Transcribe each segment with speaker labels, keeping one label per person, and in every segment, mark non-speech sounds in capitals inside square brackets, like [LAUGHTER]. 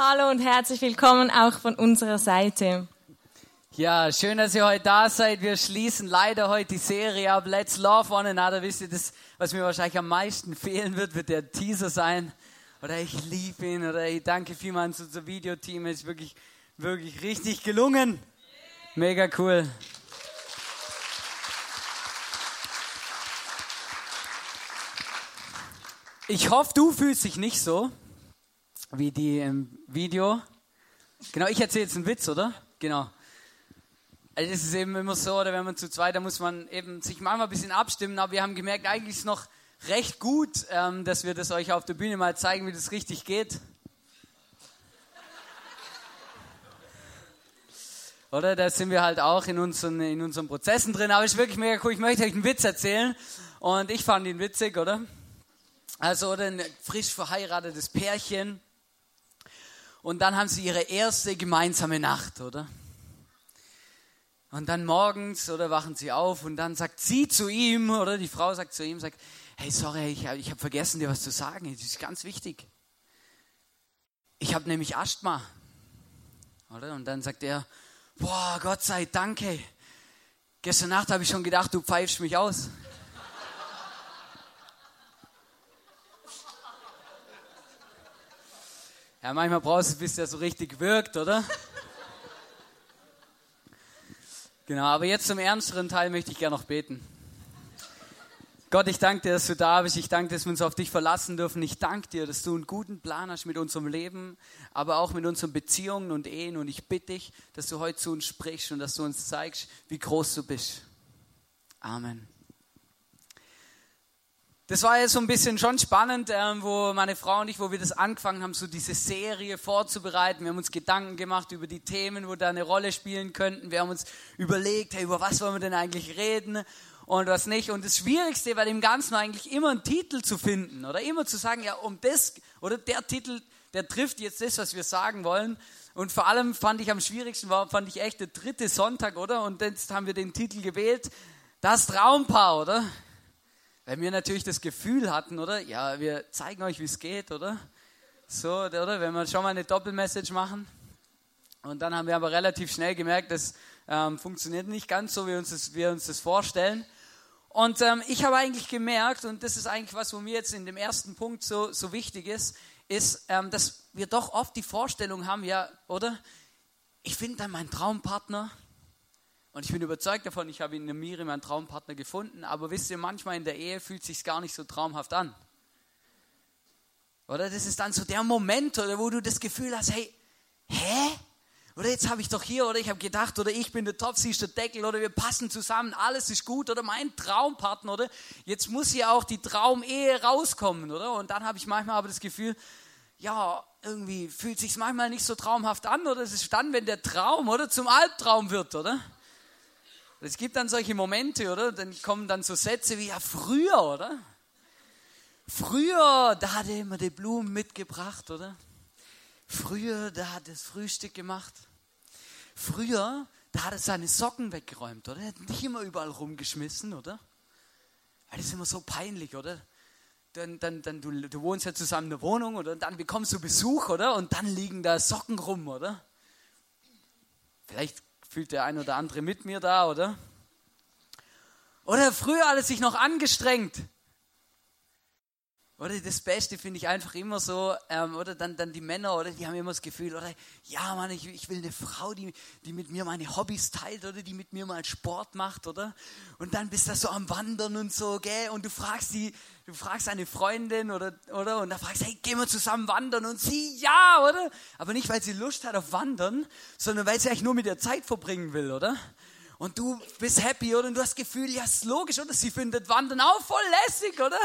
Speaker 1: Hallo und herzlich willkommen auch von unserer Seite.
Speaker 2: Ja, schön, dass ihr heute da seid. Wir schließen leider heute die Serie ab. Let's Love One Another. Wisst ihr, das, was mir wahrscheinlich am meisten fehlen wird, wird der Teaser sein. Oder ich liebe ihn. Oder ich danke vielmals unser Videoteam. Es ist wirklich, wirklich richtig gelungen. Mega cool. Ich hoffe, du fühlst dich nicht so wie die im Video. Genau, ich erzähle jetzt einen Witz, oder? Genau. Also es ist eben immer so, oder wenn man zu zweit, da muss man eben sich manchmal ein bisschen abstimmen, aber wir haben gemerkt, eigentlich ist es noch recht gut, ähm, dass wir das euch auf der Bühne mal zeigen, wie das richtig geht. Oder? Da sind wir halt auch in unseren, in unseren Prozessen drin, aber es ist wirklich mega cool. Ich möchte euch einen Witz erzählen und ich fand ihn witzig, oder? Also, oder ein frisch verheiratetes Pärchen, und dann haben sie ihre erste gemeinsame Nacht, oder? Und dann morgens, oder wachen sie auf und dann sagt sie zu ihm, oder die Frau sagt zu ihm, sagt, hey, sorry, ich, ich habe vergessen, dir was zu sagen, das ist ganz wichtig. Ich habe nämlich Asthma, oder? Und dann sagt er, boah, Gott sei Dank, hey. Gestern Nacht habe ich schon gedacht, du pfeifst mich aus. Ja, manchmal brauchst du, bis der so richtig wirkt, oder? Genau, aber jetzt zum ernsteren Teil möchte ich gerne noch beten. Gott, ich danke dir, dass du da bist. Ich danke dir, dass wir uns auf dich verlassen dürfen. Ich danke dir, dass du einen guten Plan hast mit unserem Leben, aber auch mit unseren Beziehungen und Ehen. Und ich bitte dich, dass du heute zu uns sprichst und dass du uns zeigst, wie groß du bist. Amen. Das war ja so ein bisschen schon spannend, ähm, wo meine Frau und ich, wo wir das angefangen haben, so diese Serie vorzubereiten. Wir haben uns Gedanken gemacht über die Themen, wo da eine Rolle spielen könnten. Wir haben uns überlegt, hey, über was wollen wir denn eigentlich reden und was nicht. Und das Schwierigste war dem Ganzen eigentlich immer einen Titel zu finden oder immer zu sagen, ja, um das oder der Titel, der trifft jetzt das, was wir sagen wollen. Und vor allem fand ich am schwierigsten war, fand ich echt der dritte Sonntag, oder? Und jetzt haben wir den Titel gewählt, das Traumpaar, oder? Weil wir natürlich das Gefühl hatten, oder? Ja, wir zeigen euch, wie es geht, oder? So, oder? Wenn wir schon mal eine Doppelmessage machen. Und dann haben wir aber relativ schnell gemerkt, das ähm, funktioniert nicht ganz so, wie uns das, wir uns das vorstellen. Und ähm, ich habe eigentlich gemerkt, und das ist eigentlich was, wo mir jetzt in dem ersten Punkt so, so wichtig ist, ist, ähm, dass wir doch oft die Vorstellung haben, ja, oder? Ich finde dann meinen Traumpartner, und ich bin überzeugt davon, ich habe in der Miri meinen Traumpartner gefunden, aber wisst ihr, manchmal in der Ehe fühlt es sich gar nicht so traumhaft an. Oder das ist dann so der Moment, oder wo du das Gefühl hast, hey, hä? Oder jetzt habe ich doch hier, oder ich habe gedacht, oder ich bin der Topf, sie ist der Deckel, oder wir passen zusammen, alles ist gut, oder mein Traumpartner, oder jetzt muss ja auch die Traumehe rauskommen, oder? Und dann habe ich manchmal aber das Gefühl, ja, irgendwie fühlt sich manchmal nicht so traumhaft an, oder es ist dann, wenn der Traum, oder, zum Albtraum wird, oder? Es gibt dann solche Momente, oder? Dann kommen dann so Sätze wie, ja, früher, oder? Früher, da hat er immer die Blumen mitgebracht, oder? Früher, da hat er das Frühstück gemacht. Früher, da hat er seine Socken weggeräumt, oder? Er hat nicht immer überall rumgeschmissen, oder? Weil das ist immer so peinlich, oder? Dann, dann, dann du, du wohnst ja zusammen in der Wohnung, oder? Dann bekommst du Besuch, oder? Und dann liegen da Socken rum, oder? Vielleicht fühlt der ein oder andere mit mir da, oder? Oder früher alles sich noch angestrengt. Oder das Beste finde ich einfach immer so, ähm, oder dann, dann die Männer, oder die haben immer das Gefühl, oder ja, Mann, ich, ich will eine Frau, die, die mit mir meine Hobbys teilt, oder die mit mir mal Sport macht, oder? Und dann bist du so am Wandern und so, gell? Und du fragst die, du fragst eine Freundin, oder, oder? Und da fragst, hey, gehen wir zusammen wandern? Und sie, ja, oder? Aber nicht, weil sie Lust hat auf Wandern, sondern weil sie eigentlich nur mit der Zeit verbringen will, oder? Und du bist happy, oder? Und du hast das Gefühl, ja, ist logisch, oder? Sie findet Wandern auch voll lässig, oder?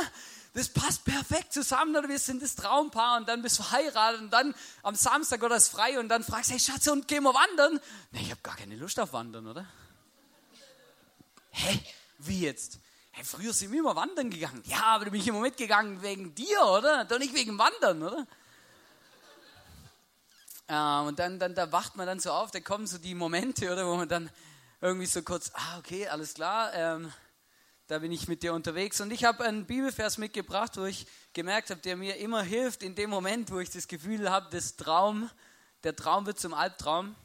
Speaker 2: das passt perfekt zusammen oder wir sind das Traumpaar und dann bist du verheiratet und dann am Samstag oder ist frei und dann fragst du, hey Schatz, und gehen wir wandern? Nee, ich habe gar keine Lust auf Wandern, oder? Hä? Wie jetzt? Hey, früher sind wir immer wandern gegangen. Ja, aber du bist immer mitgegangen wegen dir, oder? Doch nicht wegen Wandern, oder? Ähm, und dann, dann da wacht man dann so auf, da kommen so die Momente, oder, wo man dann irgendwie so kurz, ah, okay, alles klar, ähm, da bin ich mit dir unterwegs. Und ich habe einen Bibelvers mitgebracht, wo ich gemerkt habe, der mir immer hilft in dem Moment, wo ich das Gefühl habe, das Traum, der Traum wird zum Albtraum.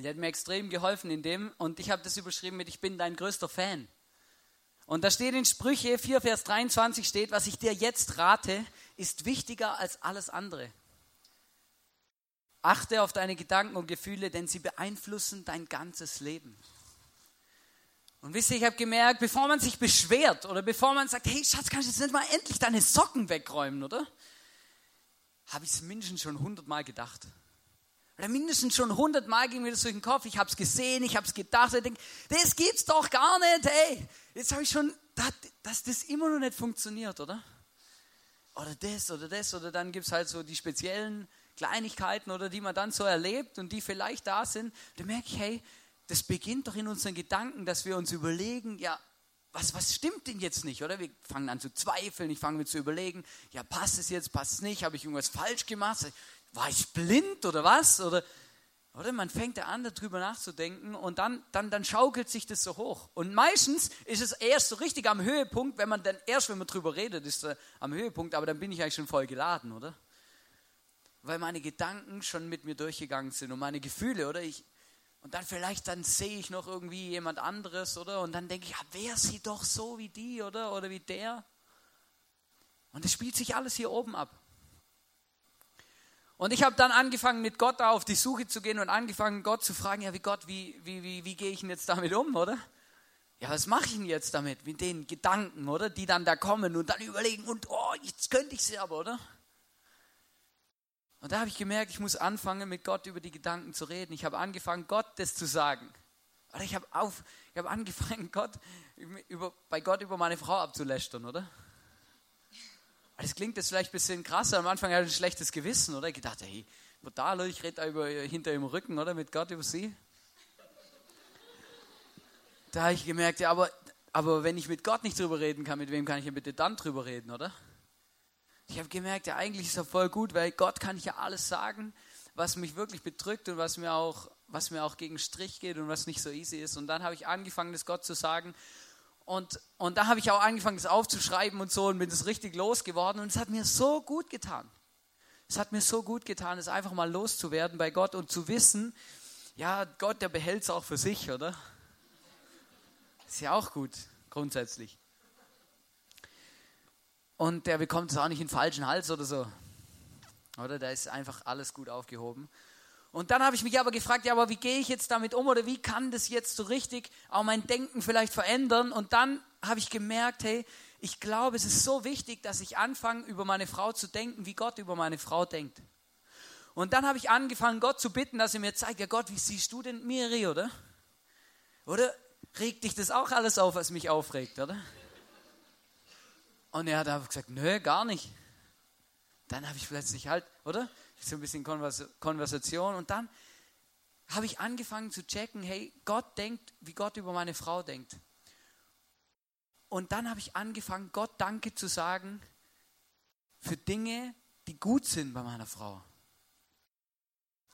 Speaker 2: Der hat mir extrem geholfen in dem. Und ich habe das überschrieben mit, ich bin dein größter Fan. Und da steht in Sprüche 4, Vers 23 steht, was ich dir jetzt rate, ist wichtiger als alles andere. Achte auf deine Gedanken und Gefühle, denn sie beeinflussen dein ganzes Leben. Und wisst ihr, ich habe gemerkt, bevor man sich beschwert oder bevor man sagt, hey Schatz, kannst du jetzt nicht mal endlich deine Socken wegräumen, oder? Habe ich es mindestens schon hundertmal gedacht. Oder mindestens schon hundertmal ging mir das durch den Kopf. Ich habe es gesehen, ich habe es gedacht. Ich denke, das gibt's doch gar nicht, hey. Jetzt habe ich schon, dass das immer noch nicht funktioniert, oder? Oder das oder das. Oder dann gibt es halt so die speziellen Kleinigkeiten oder die man dann so erlebt und die vielleicht da sind. Da merke ich, hey, das beginnt doch in unseren Gedanken, dass wir uns überlegen, ja, was, was stimmt denn jetzt nicht, oder? Wir fangen an zu zweifeln, ich fange mir zu überlegen, ja, passt es jetzt, passt es nicht, habe ich irgendwas falsch gemacht, war ich blind oder was? Oder, oder man fängt an, darüber nachzudenken und dann, dann, dann schaukelt sich das so hoch. Und meistens ist es erst so richtig am Höhepunkt, wenn man dann erst, wenn man darüber redet, ist es am Höhepunkt, aber dann bin ich eigentlich schon voll geladen, oder? Weil meine Gedanken schon mit mir durchgegangen sind und meine Gefühle, oder? Ich, und dann vielleicht, dann sehe ich noch irgendwie jemand anderes, oder? Und dann denke ich, ja, wäre sie doch so wie die, oder? Oder wie der. Und es spielt sich alles hier oben ab. Und ich habe dann angefangen, mit Gott auf die Suche zu gehen und angefangen, Gott zu fragen, ja, wie Gott, wie, wie, wie, wie gehe ich denn jetzt damit um, oder? Ja, was mache ich denn jetzt damit, mit den Gedanken, oder? Die dann da kommen und dann überlegen, und oh, jetzt könnte ich sie aber, oder? Und da habe ich gemerkt, ich muss anfangen, mit Gott über die Gedanken zu reden. Ich habe angefangen, Gott das zu sagen. Oder ich habe auf, angefangen, Gott, über, bei Gott über meine Frau abzulästern, oder? Das klingt jetzt vielleicht ein bisschen krasser. Am Anfang hatte ich ein schlechtes Gewissen, oder? Ich dachte, hey, brutal, ich rede da über, hinter ihrem Rücken, oder? Mit Gott über sie. Da habe ich gemerkt, ja, aber, aber wenn ich mit Gott nicht drüber reden kann, mit wem kann ich denn bitte dann drüber reden, oder? Ich habe gemerkt, ja, eigentlich ist er voll gut, weil Gott kann ich ja alles sagen, was mich wirklich bedrückt und was mir auch, was mir auch gegen Strich geht und was nicht so easy ist. Und dann habe ich angefangen, das Gott zu sagen. Und, und da habe ich auch angefangen, das aufzuschreiben und so und bin das richtig losgeworden. Und es hat mir so gut getan. Es hat mir so gut getan, es einfach mal loszuwerden bei Gott und zu wissen, ja, Gott, der behält es auch für sich, oder? Ist ja auch gut, grundsätzlich. Und der bekommt es auch nicht in den falschen Hals oder so. Oder? Da ist einfach alles gut aufgehoben. Und dann habe ich mich aber gefragt, ja, aber wie gehe ich jetzt damit um oder wie kann das jetzt so richtig auch mein Denken vielleicht verändern? Und dann habe ich gemerkt, hey, ich glaube, es ist so wichtig, dass ich anfange, über meine Frau zu denken, wie Gott über meine Frau denkt. Und dann habe ich angefangen, Gott zu bitten, dass er mir zeigt, ja Gott, wie siehst du denn Miri, oder? Oder regt dich das auch alles auf, was mich aufregt, oder? Und er hat einfach gesagt, nö, gar nicht. Dann habe ich plötzlich halt, oder? So ein bisschen Konversation. Und dann habe ich angefangen zu checken, hey, Gott denkt, wie Gott über meine Frau denkt. Und dann habe ich angefangen, Gott Danke zu sagen für Dinge, die gut sind bei meiner Frau.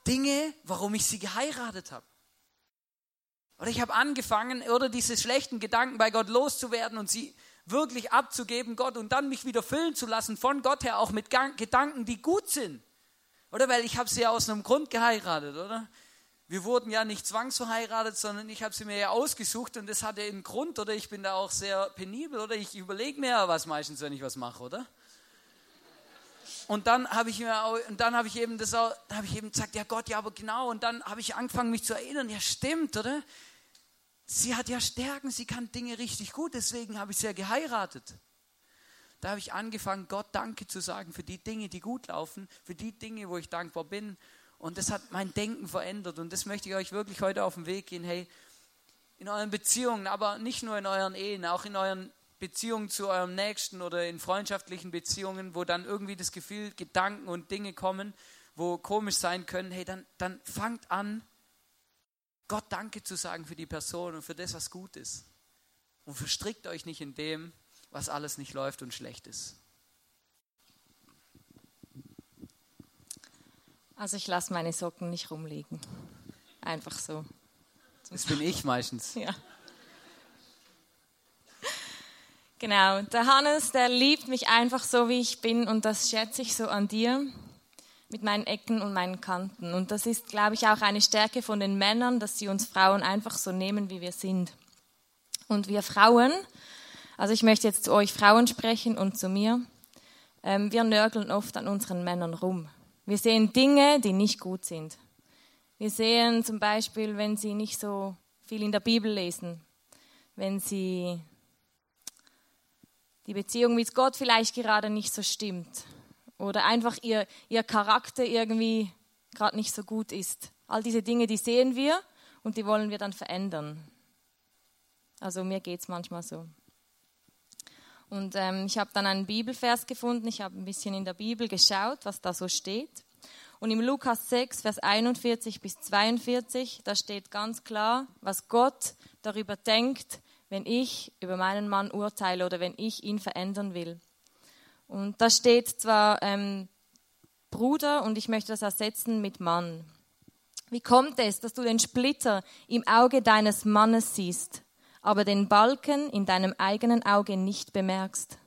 Speaker 2: Dinge, warum ich sie geheiratet habe. Oder ich habe angefangen, oder diese schlechten Gedanken bei Gott loszuwerden und sie wirklich abzugeben, Gott, und dann mich wieder füllen zu lassen von Gott her, auch mit Gedanken, die gut sind. Oder weil ich habe sie ja aus einem Grund geheiratet, oder? Wir wurden ja nicht zwangsverheiratet, sondern ich habe sie mir ja ausgesucht und das hatte einen Grund, oder ich bin da auch sehr penibel, oder ich überlege mir ja was meistens, wenn ich was mache, oder? Und dann habe ich mir auch, und dann habe ich eben das auch, habe ich eben gesagt, ja Gott, ja, aber genau. Und dann habe ich angefangen, mich zu erinnern, ja stimmt, oder? Sie hat ja Stärken, sie kann Dinge richtig gut, deswegen habe ich sie ja geheiratet. Da habe ich angefangen, Gott Danke zu sagen für die Dinge, die gut laufen, für die Dinge, wo ich dankbar bin. Und das hat mein Denken verändert. Und das möchte ich euch wirklich heute auf den Weg gehen. Hey, in euren Beziehungen, aber nicht nur in euren Ehen, auch in euren Beziehungen zu eurem Nächsten oder in freundschaftlichen Beziehungen, wo dann irgendwie das Gefühl, Gedanken und Dinge kommen, wo komisch sein können, hey, dann, dann fangt an, Gott Danke zu sagen für die Person und für das, was gut ist. Und verstrickt euch nicht in dem, was alles nicht läuft und schlecht ist.
Speaker 1: Also ich lasse meine Socken nicht rumliegen. Einfach so.
Speaker 2: Das bin ich meistens.
Speaker 1: Ja. Genau, der Hannes, der liebt mich einfach so, wie ich bin und das schätze ich so an dir mit meinen Ecken und meinen Kanten. Und das ist, glaube ich, auch eine Stärke von den Männern, dass sie uns Frauen einfach so nehmen, wie wir sind. Und wir Frauen, also ich möchte jetzt zu euch Frauen sprechen und zu mir, ähm, wir nörgeln oft an unseren Männern rum. Wir sehen Dinge, die nicht gut sind. Wir sehen zum Beispiel, wenn sie nicht so viel in der Bibel lesen, wenn sie die Beziehung mit Gott vielleicht gerade nicht so stimmt oder einfach ihr, ihr Charakter irgendwie gerade nicht so gut ist. All diese Dinge, die sehen wir und die wollen wir dann verändern. Also mir geht es manchmal so. Und ähm, ich habe dann einen Bibelvers gefunden, ich habe ein bisschen in der Bibel geschaut, was da so steht. Und im Lukas 6, Vers 41 bis 42, da steht ganz klar, was Gott darüber denkt, wenn ich über meinen Mann urteile oder wenn ich ihn verändern will. Und da steht zwar ähm, Bruder und ich möchte das ersetzen mit Mann. Wie kommt es, dass du den Splitter im Auge deines Mannes siehst, aber den Balken in deinem eigenen Auge nicht bemerkst?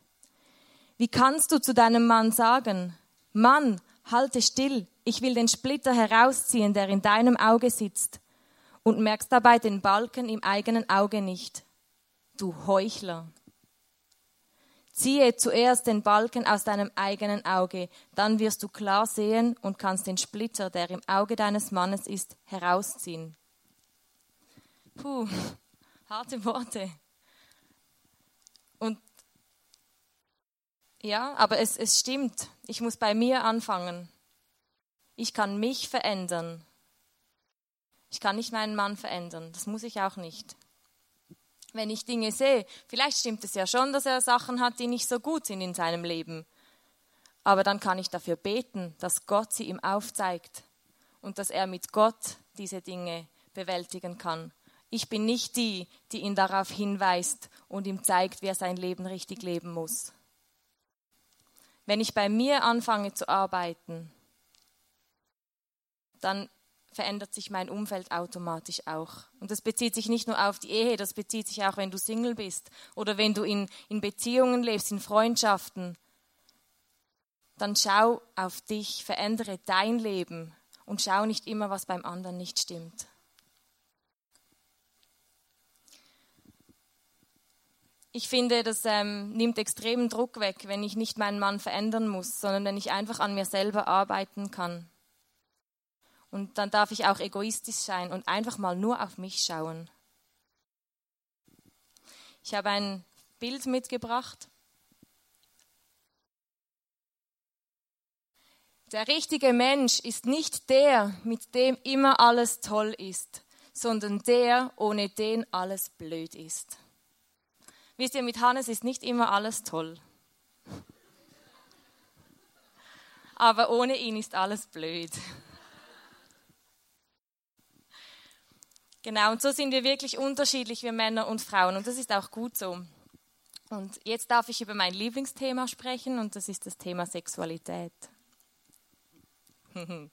Speaker 1: Wie kannst du zu deinem Mann sagen, Mann, halte still, ich will den Splitter herausziehen, der in deinem Auge sitzt, und merkst dabei den Balken im eigenen Auge nicht? Du Heuchler. Ziehe zuerst den Balken aus deinem eigenen Auge, dann wirst du klar sehen und kannst den Splitter, der im Auge deines Mannes ist, herausziehen. Puh, harte Worte. Und ja, aber es, es stimmt. Ich muss bei mir anfangen. Ich kann mich verändern. Ich kann nicht meinen Mann verändern. Das muss ich auch nicht wenn ich Dinge sehe. Vielleicht stimmt es ja schon, dass er Sachen hat, die nicht so gut sind in seinem Leben. Aber dann kann ich dafür beten, dass Gott sie ihm aufzeigt und dass er mit Gott diese Dinge bewältigen kann. Ich bin nicht die, die ihn darauf hinweist und ihm zeigt, wie er sein Leben richtig leben muss. Wenn ich bei mir anfange zu arbeiten, dann verändert sich mein Umfeld automatisch auch. Und das bezieht sich nicht nur auf die Ehe, das bezieht sich auch, wenn du Single bist oder wenn du in, in Beziehungen lebst, in Freundschaften. Dann schau auf dich, verändere dein Leben und schau nicht immer, was beim anderen nicht stimmt. Ich finde, das ähm, nimmt extremen Druck weg, wenn ich nicht meinen Mann verändern muss, sondern wenn ich einfach an mir selber arbeiten kann. Und dann darf ich auch egoistisch sein und einfach mal nur auf mich schauen. Ich habe ein Bild mitgebracht. Der richtige Mensch ist nicht der, mit dem immer alles toll ist, sondern der, ohne den alles blöd ist. Wisst ihr, mit Hannes ist nicht immer alles toll. Aber ohne ihn ist alles blöd. Genau, und so sind wir wirklich unterschiedlich, wir Männer und Frauen. Und das ist auch gut so. Und jetzt darf ich über mein Lieblingsthema sprechen, und das ist das Thema Sexualität. [LAUGHS]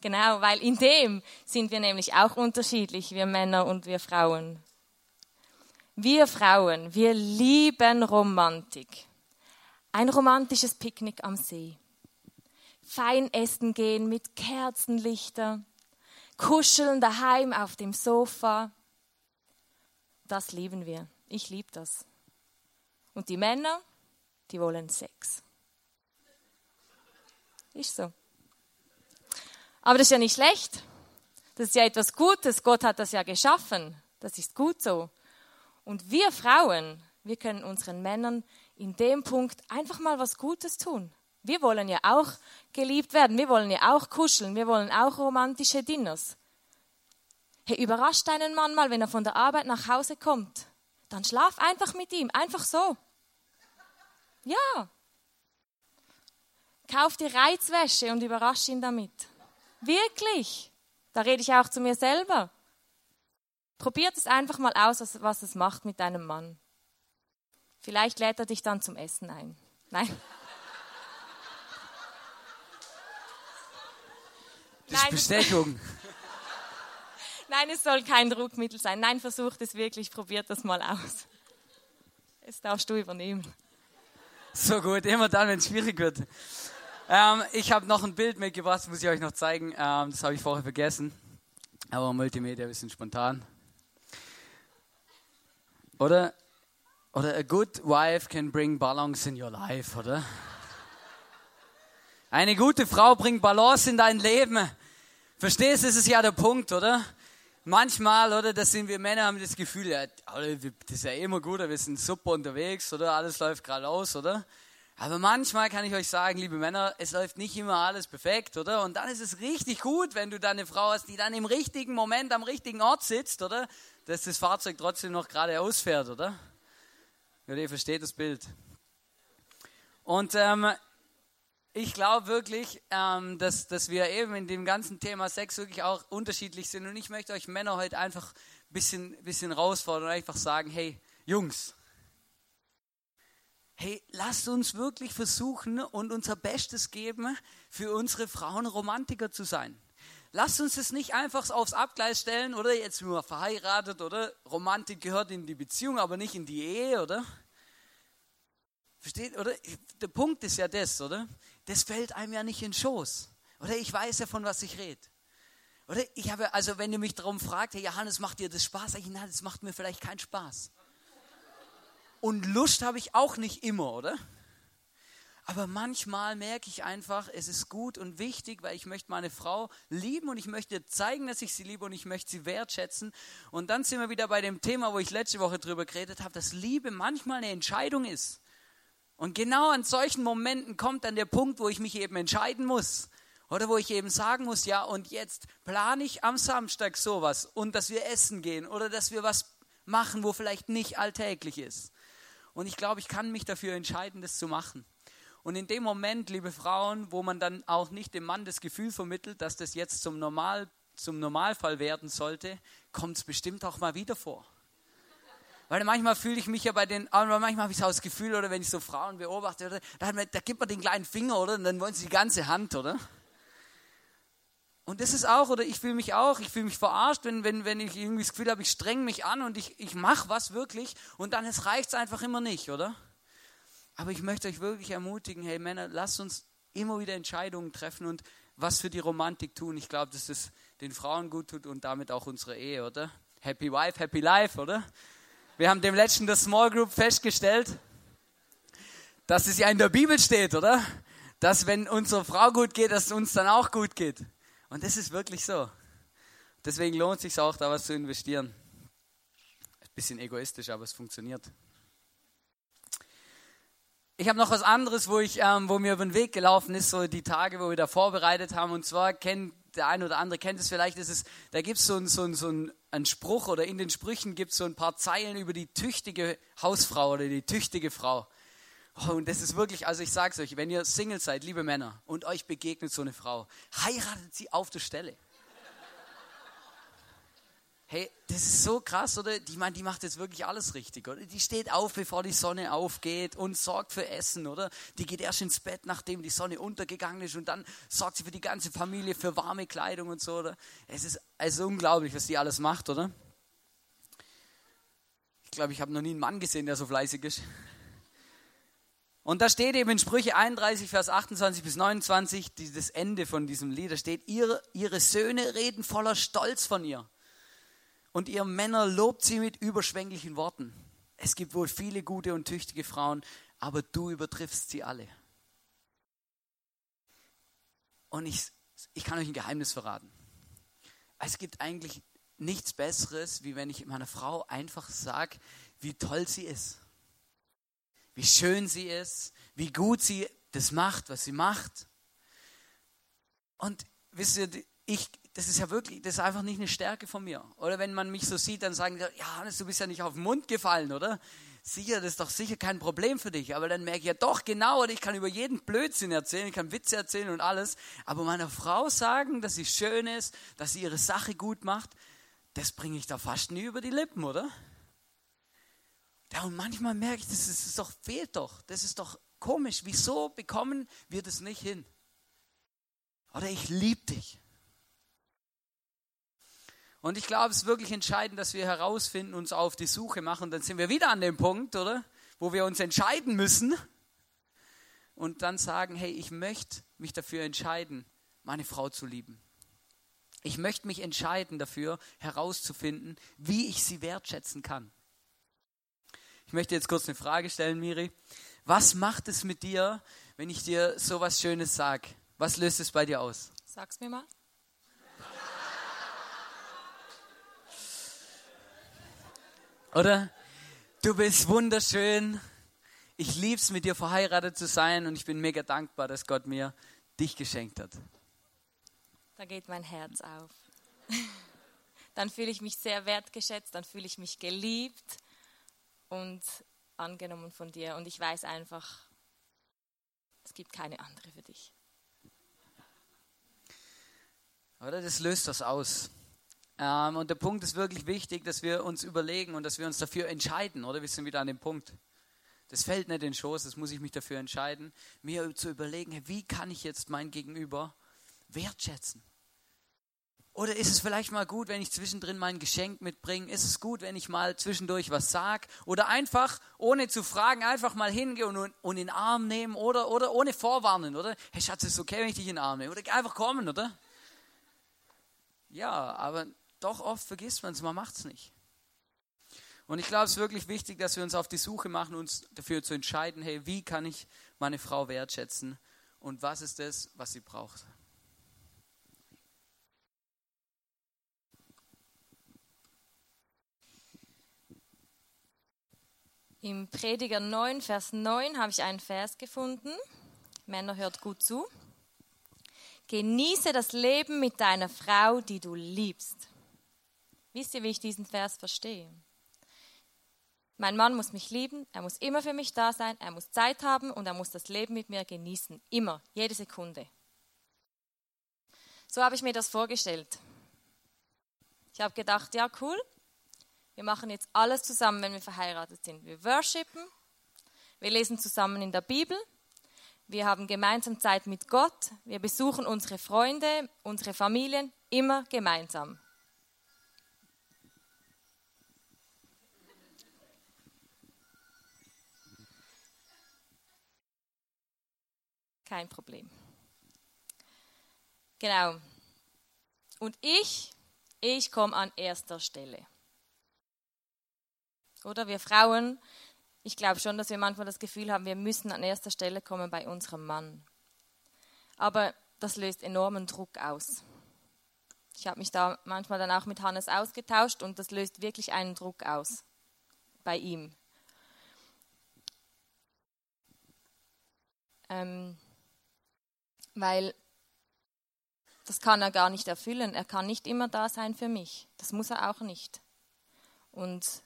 Speaker 1: genau, weil in dem sind wir nämlich auch unterschiedlich, wir Männer und wir Frauen. Wir Frauen, wir lieben Romantik. Ein romantisches Picknick am See. Fein essen gehen mit Kerzenlichter kuscheln daheim auf dem Sofa. Das lieben wir. Ich liebe das. Und die Männer, die wollen Sex. Ist so. Aber das ist ja nicht schlecht. Das ist ja etwas Gutes. Gott hat das ja geschaffen. Das ist gut so. Und wir Frauen, wir können unseren Männern in dem Punkt einfach mal was Gutes tun. Wir wollen ja auch geliebt werden, wir wollen ja auch kuscheln, wir wollen auch romantische Dinners. Hey, überrasch deinen Mann mal, wenn er von der Arbeit nach Hause kommt. Dann schlaf einfach mit ihm, einfach so. Ja. Kauf dir Reizwäsche und überrasch ihn damit. Wirklich. Da rede ich auch zu mir selber. Probiert es einfach mal aus, was es macht mit deinem Mann. Vielleicht lädt er dich dann zum Essen ein. Nein. [LAUGHS]
Speaker 2: Das ist Bestechung. [LAUGHS]
Speaker 1: Nein, es soll kein Druckmittel sein. Nein, versucht es wirklich, probiert das mal aus. Jetzt darfst du übernehmen.
Speaker 2: So gut, immer dann, wenn es schwierig wird. Ähm, ich habe noch ein Bild mitgebracht, das muss ich euch noch zeigen. Ähm, das habe ich vorher vergessen. Aber Multimedia, wir sind spontan. Oder, oder a good wife can bring balance in your life, oder? Eine gute Frau bringt Balance in dein Leben. Verstehst du, das ist ja der Punkt, oder? Manchmal, oder, das sind wir Männer, haben das Gefühl, ja, das ist ja immer gut, wir sind super unterwegs, oder? Alles läuft gerade aus, oder? Aber manchmal kann ich euch sagen, liebe Männer, es läuft nicht immer alles perfekt, oder? Und dann ist es richtig gut, wenn du da eine Frau hast, die dann im richtigen Moment am richtigen Ort sitzt, oder? Dass das Fahrzeug trotzdem noch gerade ausfährt, oder? Ja, ihr versteht das Bild. Und ähm, ich glaube wirklich, ähm, dass, dass wir eben in dem ganzen Thema Sex wirklich auch unterschiedlich sind. Und ich möchte euch Männer heute einfach ein bisschen, bisschen herausfordern und einfach sagen, hey, Jungs, hey, lasst uns wirklich versuchen und unser Bestes geben, für unsere Frauen Romantiker zu sein. Lasst uns das nicht einfach aufs Abgleis stellen, oder jetzt nur verheiratet, oder Romantik gehört in die Beziehung, aber nicht in die Ehe, oder? Versteht, oder? Der Punkt ist ja das, oder? Das fällt einem ja nicht in den Schoß. Oder ich weiß ja, von was ich rede. Oder ich habe, also wenn ihr mich darum fragt, hey Johannes, macht dir das Spaß? Ich, nein, das macht mir vielleicht keinen Spaß. Und Lust habe ich auch nicht immer, oder? Aber manchmal merke ich einfach, es ist gut und wichtig, weil ich möchte meine Frau lieben und ich möchte zeigen, dass ich sie liebe und ich möchte sie wertschätzen. Und dann sind wir wieder bei dem Thema, wo ich letzte Woche drüber geredet habe, dass Liebe manchmal eine Entscheidung ist. Und genau an solchen Momenten kommt dann der Punkt, wo ich mich eben entscheiden muss. Oder wo ich eben sagen muss, ja, und jetzt plane ich am Samstag sowas und dass wir essen gehen oder dass wir was machen, wo vielleicht nicht alltäglich ist. Und ich glaube, ich kann mich dafür entscheiden, das zu machen. Und in dem Moment, liebe Frauen, wo man dann auch nicht dem Mann das Gefühl vermittelt, dass das jetzt zum, Normal, zum Normalfall werden sollte, kommt es bestimmt auch mal wieder vor. Weil manchmal fühle ich mich ja bei den, manchmal habe ich so das Gefühl, oder wenn ich so Frauen beobachte, oder, da, da gibt man den kleinen Finger, oder? Und dann wollen sie die ganze Hand, oder? Und das ist auch, oder ich fühle mich auch, ich fühle mich verarscht, wenn, wenn, wenn ich irgendwie das Gefühl habe, ich streng mich an und ich, ich mache was wirklich und dann reicht es einfach immer nicht, oder? Aber ich möchte euch wirklich ermutigen, hey Männer, lasst uns immer wieder Entscheidungen treffen und was für die Romantik tun. Ich glaube, dass es den Frauen gut tut und damit auch unsere Ehe, oder? Happy Wife, Happy Life, oder? Wir haben dem letzten der Small Group festgestellt, dass es ja in der Bibel steht, oder? Dass wenn unserer Frau gut geht, dass es uns dann auch gut geht. Und das ist wirklich so. Deswegen lohnt es sich auch, da was zu investieren. Ein bisschen egoistisch, aber es funktioniert. Ich habe noch was anderes, wo, ich, ähm, wo mir über den Weg gelaufen ist, so die Tage, wo wir da vorbereitet haben. Und zwar kennt der eine oder andere kennt es vielleicht, ist es, da gibt es so, ein, so, ein, so einen Spruch oder in den Sprüchen gibt es so ein paar Zeilen über die tüchtige Hausfrau oder die tüchtige Frau. Oh, und das ist wirklich, also ich sage es euch, wenn ihr Single seid, liebe Männer, und euch begegnet so eine Frau, heiratet sie auf der Stelle. Hey, das ist so krass, oder? Die, meine, die macht jetzt wirklich alles richtig, oder? Die steht auf, bevor die Sonne aufgeht und sorgt für Essen, oder? Die geht erst ins Bett, nachdem die Sonne untergegangen ist und dann sorgt sie für die ganze Familie, für warme Kleidung und so, oder? Es ist also unglaublich, was die alles macht, oder? Ich glaube, ich habe noch nie einen Mann gesehen, der so fleißig ist. Und da steht eben in Sprüche 31, Vers 28 bis 29, das Ende von diesem Lied, da steht, ihre, ihre Söhne reden voller Stolz von ihr und ihr Männer lobt sie mit überschwänglichen Worten. Es gibt wohl viele gute und tüchtige Frauen, aber du übertriffst sie alle. Und ich, ich kann euch ein Geheimnis verraten. Es gibt eigentlich nichts Besseres, wie wenn ich meiner Frau einfach sage, wie toll sie ist, wie schön sie ist, wie gut sie das macht, was sie macht. Und wisst ihr, ich, das ist ja wirklich, das ist einfach nicht eine Stärke von mir. Oder wenn man mich so sieht, dann sagen die, ja, Hannes, du bist ja nicht auf den Mund gefallen, oder? Sicher, das ist doch sicher kein Problem für dich. Aber dann merke ich ja doch genau, ich kann über jeden Blödsinn erzählen, ich kann Witze erzählen und alles. Aber meiner Frau sagen, dass sie schön ist, dass sie ihre Sache gut macht, das bringe ich da fast nie über die Lippen, oder? Ja, und manchmal merke ich, das, ist, das doch, fehlt doch. Das ist doch komisch. Wieso bekommen wir das nicht hin? Oder ich liebe dich. Und ich glaube, es ist wirklich entscheidend, dass wir herausfinden, uns auf die Suche machen. Dann sind wir wieder an dem Punkt, oder? wo wir uns entscheiden müssen und dann sagen, hey, ich möchte mich dafür entscheiden, meine Frau zu lieben. Ich möchte mich entscheiden dafür, herauszufinden, wie ich sie wertschätzen kann. Ich möchte jetzt kurz eine Frage stellen, Miri. Was macht es mit dir, wenn ich dir so was Schönes sage? Was löst es bei dir aus?
Speaker 1: Sag's mir mal.
Speaker 2: Oder? Du bist wunderschön. Ich lieb's, mit dir verheiratet zu sein und ich bin mega dankbar, dass Gott mir dich geschenkt hat.
Speaker 1: Da geht mein Herz auf. [LAUGHS] Dann fühle ich mich sehr wertgeschätzt, dann fühle ich mich geliebt und angenommen von dir. Und ich weiß einfach, es gibt keine andere für dich.
Speaker 2: Oder das löst das aus. Ähm, und der Punkt ist wirklich wichtig, dass wir uns überlegen und dass wir uns dafür entscheiden, oder? Wir sind wieder an dem Punkt. Das fällt nicht in den Schoß, das muss ich mich dafür entscheiden, mir zu überlegen, wie kann ich jetzt mein Gegenüber wertschätzen? Oder ist es vielleicht mal gut, wenn ich zwischendrin mein Geschenk mitbringe? Ist es gut, wenn ich mal zwischendurch was sage? Oder einfach, ohne zu fragen, einfach mal hingehen und, und in den Arm nehmen? Oder, oder ohne vorwarnen, oder? Hey Schatz, ist okay, wenn ich dich in den Arm nehme? Oder einfach kommen, oder? Ja, aber doch oft vergisst man es, man macht es nicht. Und ich glaube, es ist wirklich wichtig, dass wir uns auf die Suche machen, uns dafür zu entscheiden, hey, wie kann ich meine Frau wertschätzen und was ist das, was sie braucht.
Speaker 1: Im Prediger 9, Vers 9 habe ich einen Vers gefunden. Männer, hört gut zu. Genieße das Leben mit deiner Frau, die du liebst. Wisst ihr, wie ich diesen Vers verstehe? Mein Mann muss mich lieben, er muss immer für mich da sein, er muss Zeit haben und er muss das Leben mit mir genießen. Immer, jede Sekunde. So habe ich mir das vorgestellt. Ich habe gedacht, ja cool, wir machen jetzt alles zusammen, wenn wir verheiratet sind. Wir worshipen, wir lesen zusammen in der Bibel, wir haben gemeinsam Zeit mit Gott, wir besuchen unsere Freunde, unsere Familien, immer gemeinsam. Kein Problem. Genau. Und ich, ich komme an erster Stelle. Oder wir Frauen, ich glaube schon, dass wir manchmal das Gefühl haben, wir müssen an erster Stelle kommen bei unserem Mann. Aber das löst enormen Druck aus. Ich habe mich da manchmal dann auch mit Hannes ausgetauscht und das löst wirklich einen Druck aus bei ihm. Ähm, weil das kann er gar nicht erfüllen. Er kann nicht immer da sein für mich. Das muss er auch nicht. Und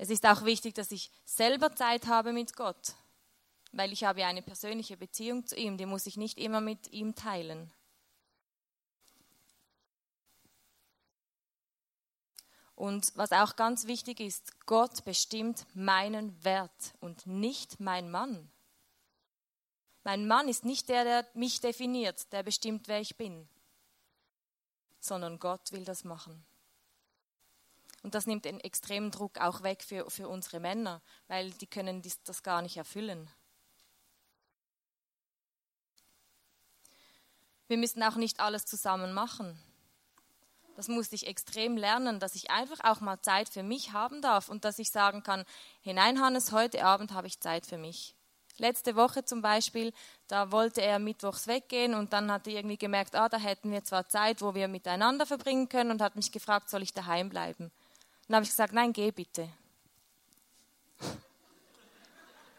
Speaker 1: es ist auch wichtig, dass ich selber Zeit habe mit Gott, weil ich habe eine persönliche Beziehung zu ihm, die muss ich nicht immer mit ihm teilen. Und was auch ganz wichtig ist, Gott bestimmt meinen Wert und nicht mein Mann. Mein Mann ist nicht der, der mich definiert, der bestimmt, wer ich bin, sondern Gott will das machen. Und das nimmt den extremen Druck auch weg für, für unsere Männer, weil die können dies, das gar nicht erfüllen. Wir müssen auch nicht alles zusammen machen. Das musste ich extrem lernen, dass ich einfach auch mal Zeit für mich haben darf und dass ich sagen kann, hinein Hannes, heute Abend habe ich Zeit für mich. Letzte Woche zum Beispiel, da wollte er mittwochs weggehen und dann hat er irgendwie gemerkt, ah, da hätten wir zwar Zeit, wo wir miteinander verbringen können und hat mich gefragt, soll ich daheim bleiben? Dann habe ich gesagt, nein, geh bitte. [LAUGHS]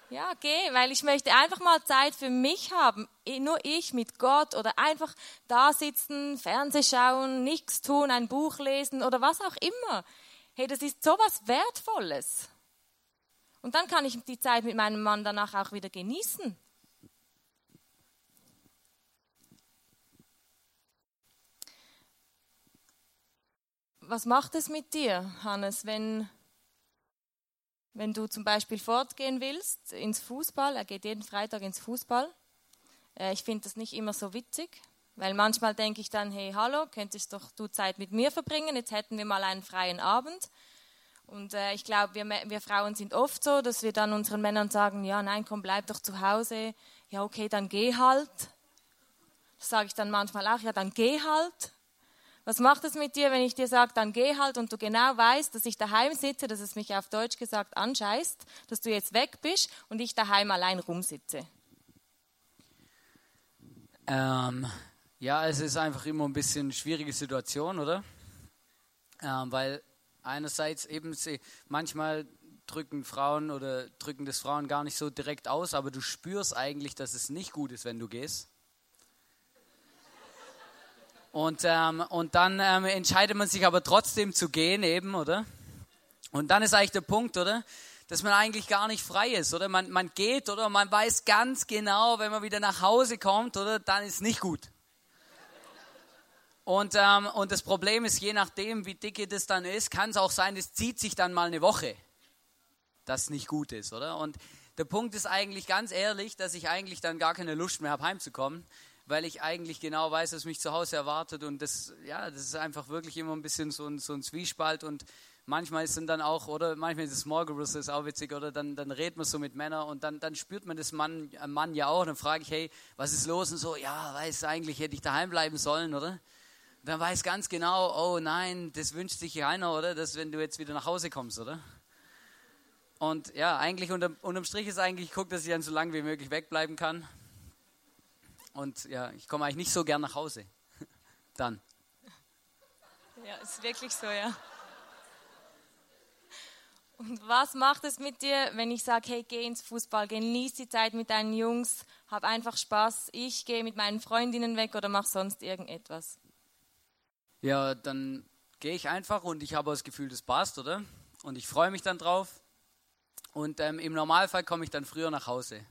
Speaker 1: Ja, geh, weil ich möchte einfach mal Zeit für mich haben. Nur ich mit Gott oder einfach da sitzen, Fernseh schauen, nichts tun, ein Buch lesen oder was auch immer. Hey, das ist so was Wertvolles. Und dann kann ich die Zeit mit meinem Mann danach auch wieder genießen. Was macht es mit dir, Hannes, wenn, wenn du zum Beispiel fortgehen willst ins Fußball? Er geht jeden Freitag ins Fußball. Äh, ich finde das nicht immer so witzig, weil manchmal denke ich dann, hey, hallo, könntest doch du Zeit mit mir verbringen? Jetzt hätten wir mal einen freien Abend. Und äh, ich glaube, wir, wir Frauen sind oft so, dass wir dann unseren Männern sagen, ja, nein, komm, bleib doch zu Hause. Ja, okay, dann geh halt. Das sage ich dann manchmal auch, ja, dann geh halt. Was macht es mit dir, wenn ich dir sage, dann geh halt und du genau weißt, dass ich daheim sitze, dass es mich auf Deutsch gesagt anscheißt, dass du jetzt weg bist und ich daheim allein rumsitze?
Speaker 2: Ähm, ja, es ist einfach immer ein bisschen eine schwierige Situation, oder? Ähm, weil einerseits eben sie, manchmal drücken Frauen oder drücken das Frauen gar nicht so direkt aus, aber du spürst eigentlich, dass es nicht gut ist, wenn du gehst. Und, ähm, und dann ähm, entscheidet man sich aber trotzdem zu gehen eben, oder? Und dann ist eigentlich der Punkt, oder? Dass man eigentlich gar nicht frei ist, oder? Man, man geht, oder? Man weiß ganz genau, wenn man wieder nach Hause kommt, oder? Dann ist nicht gut. Und, ähm, und das Problem ist, je nachdem, wie dicke das dann ist, kann es auch sein, es zieht sich dann mal eine Woche, das nicht gut ist, oder? Und der Punkt ist eigentlich ganz ehrlich, dass ich eigentlich dann gar keine Lust mehr habe, heimzukommen, weil ich eigentlich genau weiß, was mich zu Hause erwartet. Und das, ja, das ist einfach wirklich immer ein bisschen so ein, so ein Zwiespalt. Und manchmal ist dann auch, oder manchmal ist es Small Groups, ist auch witzig, oder dann, dann redet man so mit Männern und dann, dann spürt man das Mann, äh, Mann ja auch. Dann frage ich, hey, was ist los? Und so, ja, weiß, eigentlich hätte ich daheim bleiben sollen, oder? Und dann weiß ganz genau, oh nein, das wünscht sich keiner, oder? Dass wenn du jetzt wieder nach Hause kommst, oder? Und ja, eigentlich unterm, unterm Strich ist eigentlich, ich gucke, dass ich dann so lange wie möglich wegbleiben kann. Und ja, ich komme eigentlich nicht so gern nach Hause. [LAUGHS] Dann.
Speaker 1: Ja, ist wirklich so, ja. Und was macht es mit dir, wenn ich sage, hey, geh ins Fußball, genieß die Zeit mit deinen Jungs, hab einfach Spaß, ich gehe mit meinen Freundinnen weg oder mach sonst irgendetwas?
Speaker 2: Ja, dann gehe ich einfach und ich habe das Gefühl, das passt, oder? Und ich freue mich dann drauf. Und ähm, im Normalfall komme ich dann früher nach Hause.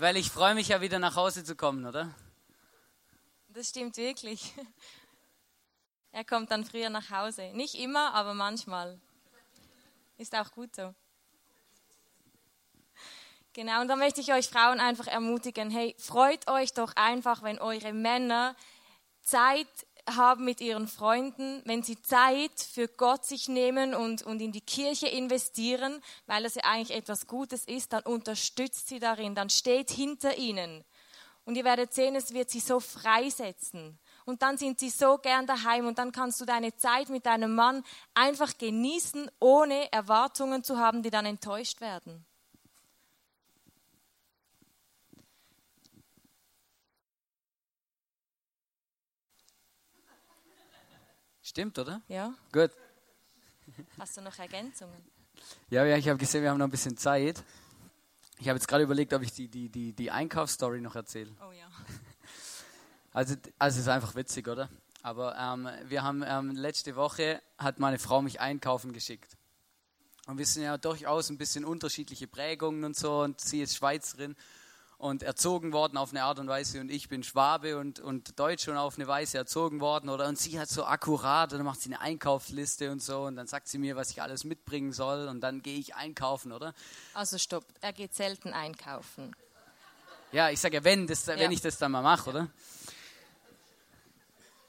Speaker 2: Weil ich freue mich ja wieder nach Hause zu kommen, oder?
Speaker 1: Das stimmt wirklich. [LAUGHS] Er kommt dann früher nach Hause. Nicht immer, aber manchmal. Ist auch gut so. Genau, und da möchte ich euch Frauen einfach ermutigen, hey, freut euch doch einfach, wenn eure Männer Zeit haben mit ihren Freunden, wenn sie Zeit für Gott sich nehmen und, und in die Kirche investieren, weil das ja eigentlich etwas Gutes ist, dann unterstützt sie darin, dann steht hinter ihnen. Und ihr werdet sehen, es wird sie so freisetzen. Und dann sind sie so gern daheim und dann kannst du deine Zeit mit deinem Mann einfach genießen, ohne Erwartungen zu haben, die dann enttäuscht werden.
Speaker 2: Stimmt, oder?
Speaker 1: Ja.
Speaker 2: Gut.
Speaker 1: Hast du noch Ergänzungen?
Speaker 2: Ja, ja ich habe gesehen, wir haben noch ein bisschen Zeit. Ich habe jetzt gerade überlegt, ob ich die, die, die, die Einkaufsstory noch erzähle.
Speaker 1: Oh ja. [LAUGHS]
Speaker 2: Also, also es ist einfach witzig, oder? Aber ähm, wir haben ähm, letzte Woche hat meine Frau mich einkaufen geschickt. Und wir sind ja durchaus ein bisschen unterschiedliche Prägungen und so. Und sie ist Schweizerin und erzogen worden auf eine Art und Weise und ich bin Schwabe und, und Deutsch und auf eine Weise erzogen worden oder und sie hat so akkurat und dann macht sie eine Einkaufsliste und so und dann sagt sie mir, was ich alles mitbringen soll und dann gehe ich einkaufen, oder?
Speaker 1: Also stopp, er geht selten einkaufen.
Speaker 2: Ja, ich sage ja, wenn, das, ja. wenn ich das dann mal mache, oder?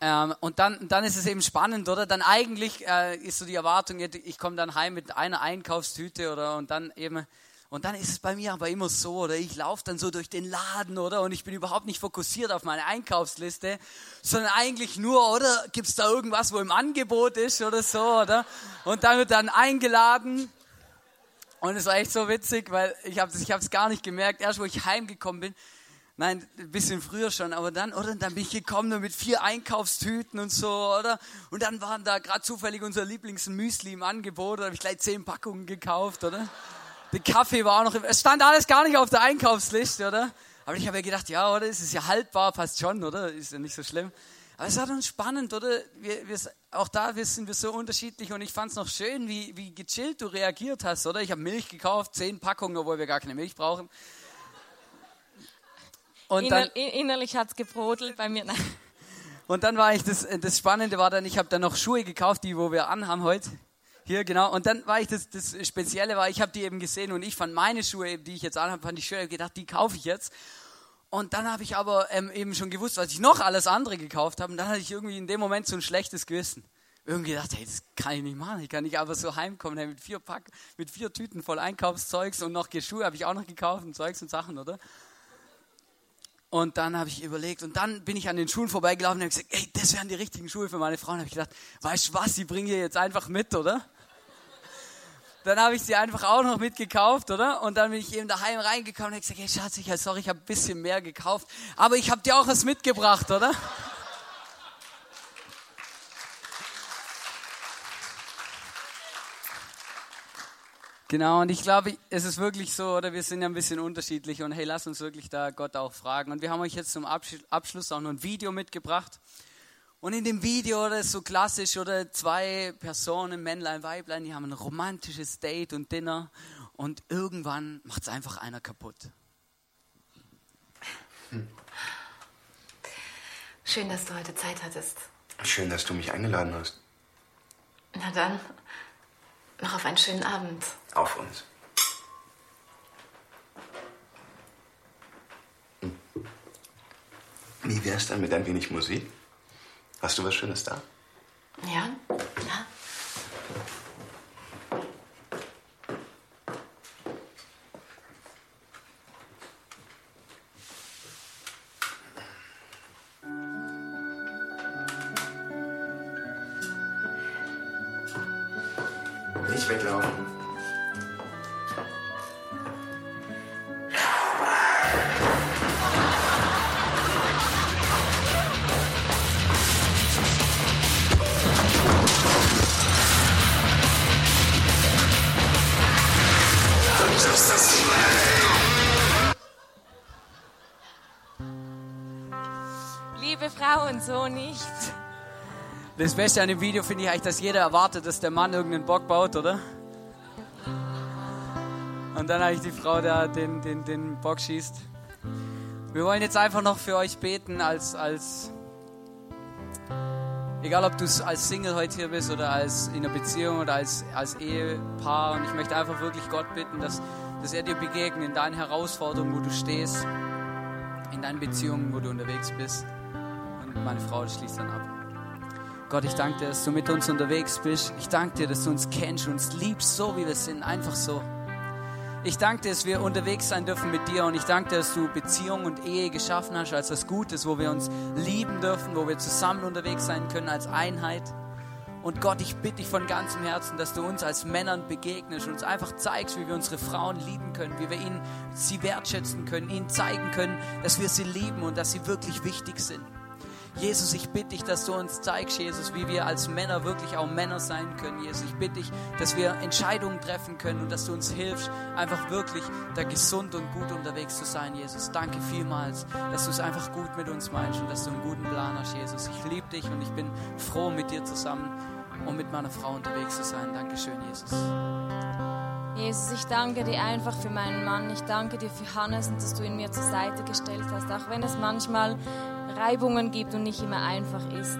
Speaker 2: Ähm, und dann, dann ist es eben spannend, oder? Dann eigentlich äh, ist so die Erwartung, ich komme dann heim mit einer Einkaufstüte oder und dann eben und dann ist es bei mir aber immer so, oder ich laufe dann so durch den Laden, oder? Und ich bin überhaupt nicht fokussiert auf meine Einkaufsliste, sondern eigentlich nur, oder? Gibt es da irgendwas, wo im Angebot ist oder so, oder? Und dann wird dann eingeladen. Und es war echt so witzig, weil ich habe es ich gar nicht gemerkt. Erst wo ich heimgekommen bin, Nein, ein bisschen früher schon, aber dann, oder? Dann bin ich gekommen mit vier Einkaufstüten und so, oder? Und dann waren da gerade zufällig unser Lieblingsmüsli im Angebot, da habe ich gleich zehn Packungen gekauft, oder? Der Kaffee war auch noch, es stand alles gar nicht auf der Einkaufsliste, oder? Aber ich habe ja gedacht, ja, oder? Es ist ja haltbar, passt schon, oder? Ist ja nicht so schlimm. Aber es war dann spannend, oder? Wir, wir, auch da sind wir so unterschiedlich und ich fand es noch schön, wie, wie gechillt du reagiert hast, oder? Ich habe Milch gekauft, zehn Packungen, obwohl wir gar keine Milch brauchen.
Speaker 1: Und Inner, dann, innerlich hat es gebrodelt bei mir.
Speaker 2: Und dann war ich, das, das Spannende war dann, ich habe dann noch Schuhe gekauft, die wo wir anhaben heute. Hier, genau. Und dann war ich, das, das Spezielle war, ich habe die eben gesehen und ich fand meine Schuhe, die ich jetzt anhabe, fand ich schön. Ich habe gedacht, die kaufe ich jetzt. Und dann habe ich aber ähm, eben schon gewusst, was ich noch alles andere gekauft habe. Und dann hatte ich irgendwie in dem Moment so ein schlechtes Gewissen. irgendwie gedacht, hey, das kann ich nicht machen. Ich kann nicht einfach so heimkommen hey, mit vier Pack, mit vier Tüten voll Einkaufszeugs und noch Schuhe habe ich auch noch gekauft und Zeugs und Sachen, oder? Und dann habe ich überlegt und dann bin ich an den Schuhen vorbeigelaufen und habe gesagt, ey, das wären die richtigen Schuhe für meine Frau. Und habe ich gedacht, weißt du was, die bringen ihr jetzt einfach mit, oder? Dann habe ich sie einfach auch noch mitgekauft, oder? Und dann bin ich eben daheim reingekommen und habe gesagt, hey Schatz, ich, sorry, ich habe ein bisschen mehr gekauft, aber ich habe dir auch was mitgebracht, oder? Genau, und ich glaube, es ist wirklich so, oder wir sind ja ein bisschen unterschiedlich und hey, lass uns wirklich da Gott auch fragen. Und wir haben euch jetzt zum Abschluss auch noch ein Video mitgebracht. Und in dem Video, das ist so klassisch, oder zwei Personen, Männlein, Weiblein, die haben ein romantisches Date und Dinner und irgendwann macht es einfach einer kaputt.
Speaker 3: Hm. Schön, dass du heute Zeit hattest.
Speaker 4: Schön, dass du mich eingeladen hast.
Speaker 3: Na dann, noch auf einen schönen Abend.
Speaker 4: Auf uns. Hm. Wie wär's dann mit ein wenig Musik? Hast du was Schönes da?
Speaker 3: Ja.
Speaker 2: Das Beste an dem Video finde ich eigentlich, dass jeder erwartet, dass der Mann irgendeinen Bock baut, oder? Und dann eigentlich die Frau da den, den, den Bock schießt. Wir wollen jetzt einfach noch für euch beten, als, als egal ob du als Single heute hier bist oder als in einer Beziehung oder als, als Ehepaar. Und ich möchte einfach wirklich Gott bitten, dass, dass er dir begegnet in deinen Herausforderungen, wo du stehst, in deinen Beziehungen, wo du unterwegs bist. Und meine Frau schließt dann ab. Gott, ich danke dir, dass du mit uns unterwegs bist. Ich danke dir, dass du uns kennst uns liebst, so wie wir sind, einfach so. Ich danke dir, dass wir unterwegs sein dürfen mit dir und ich danke dir, dass du Beziehung und Ehe geschaffen hast als was Gutes, wo wir uns lieben dürfen, wo wir zusammen unterwegs sein können als Einheit. Und Gott, ich bitte dich von ganzem Herzen, dass du uns als Männern begegnest und uns einfach zeigst, wie wir unsere Frauen lieben können, wie wir ihnen sie wertschätzen können, ihnen zeigen können, dass wir sie lieben und dass sie wirklich wichtig sind. Jesus, ich bitte dich, dass du uns zeigst, Jesus, wie wir als Männer wirklich auch Männer sein können, Jesus. Ich bitte dich, dass wir Entscheidungen treffen können und dass du uns hilfst, einfach wirklich da gesund und gut unterwegs zu sein, Jesus. Danke vielmals, dass du es einfach gut mit uns meinst und dass du einen guten Plan hast, Jesus. Ich liebe dich und ich bin froh, mit dir zusammen und mit meiner Frau unterwegs zu sein. Dankeschön, Jesus.
Speaker 1: Jesus, ich danke dir einfach für meinen Mann. Ich danke dir für Hannes und dass du ihn mir zur Seite gestellt hast, auch wenn es manchmal Reibungen gibt und nicht immer einfach ist.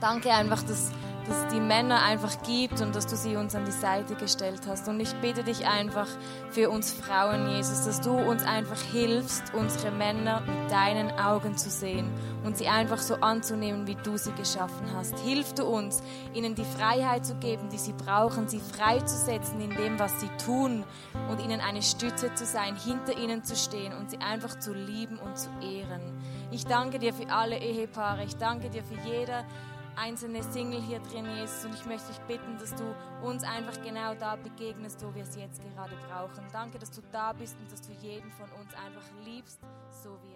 Speaker 1: Danke einfach, dass dass es die Männer einfach gibt und dass du sie uns an die Seite gestellt hast. Und ich bitte dich einfach für uns Frauen, Jesus, dass du uns einfach hilfst, unsere Männer mit deinen Augen zu sehen und sie einfach so anzunehmen, wie du sie geschaffen hast. Hilf du uns, ihnen die Freiheit zu geben, die sie brauchen, sie freizusetzen in dem, was sie tun und ihnen eine Stütze zu sein, hinter ihnen zu stehen und sie einfach zu lieben und zu ehren. Ich danke dir für alle Ehepaare. Ich danke dir für jeder, einzelne Single hier drin, Jesus. Und ich möchte dich bitten, dass du uns einfach genau da begegnest, wo wir es jetzt gerade brauchen. Danke, dass du da bist und dass du jeden von uns einfach liebst, so wie er ist.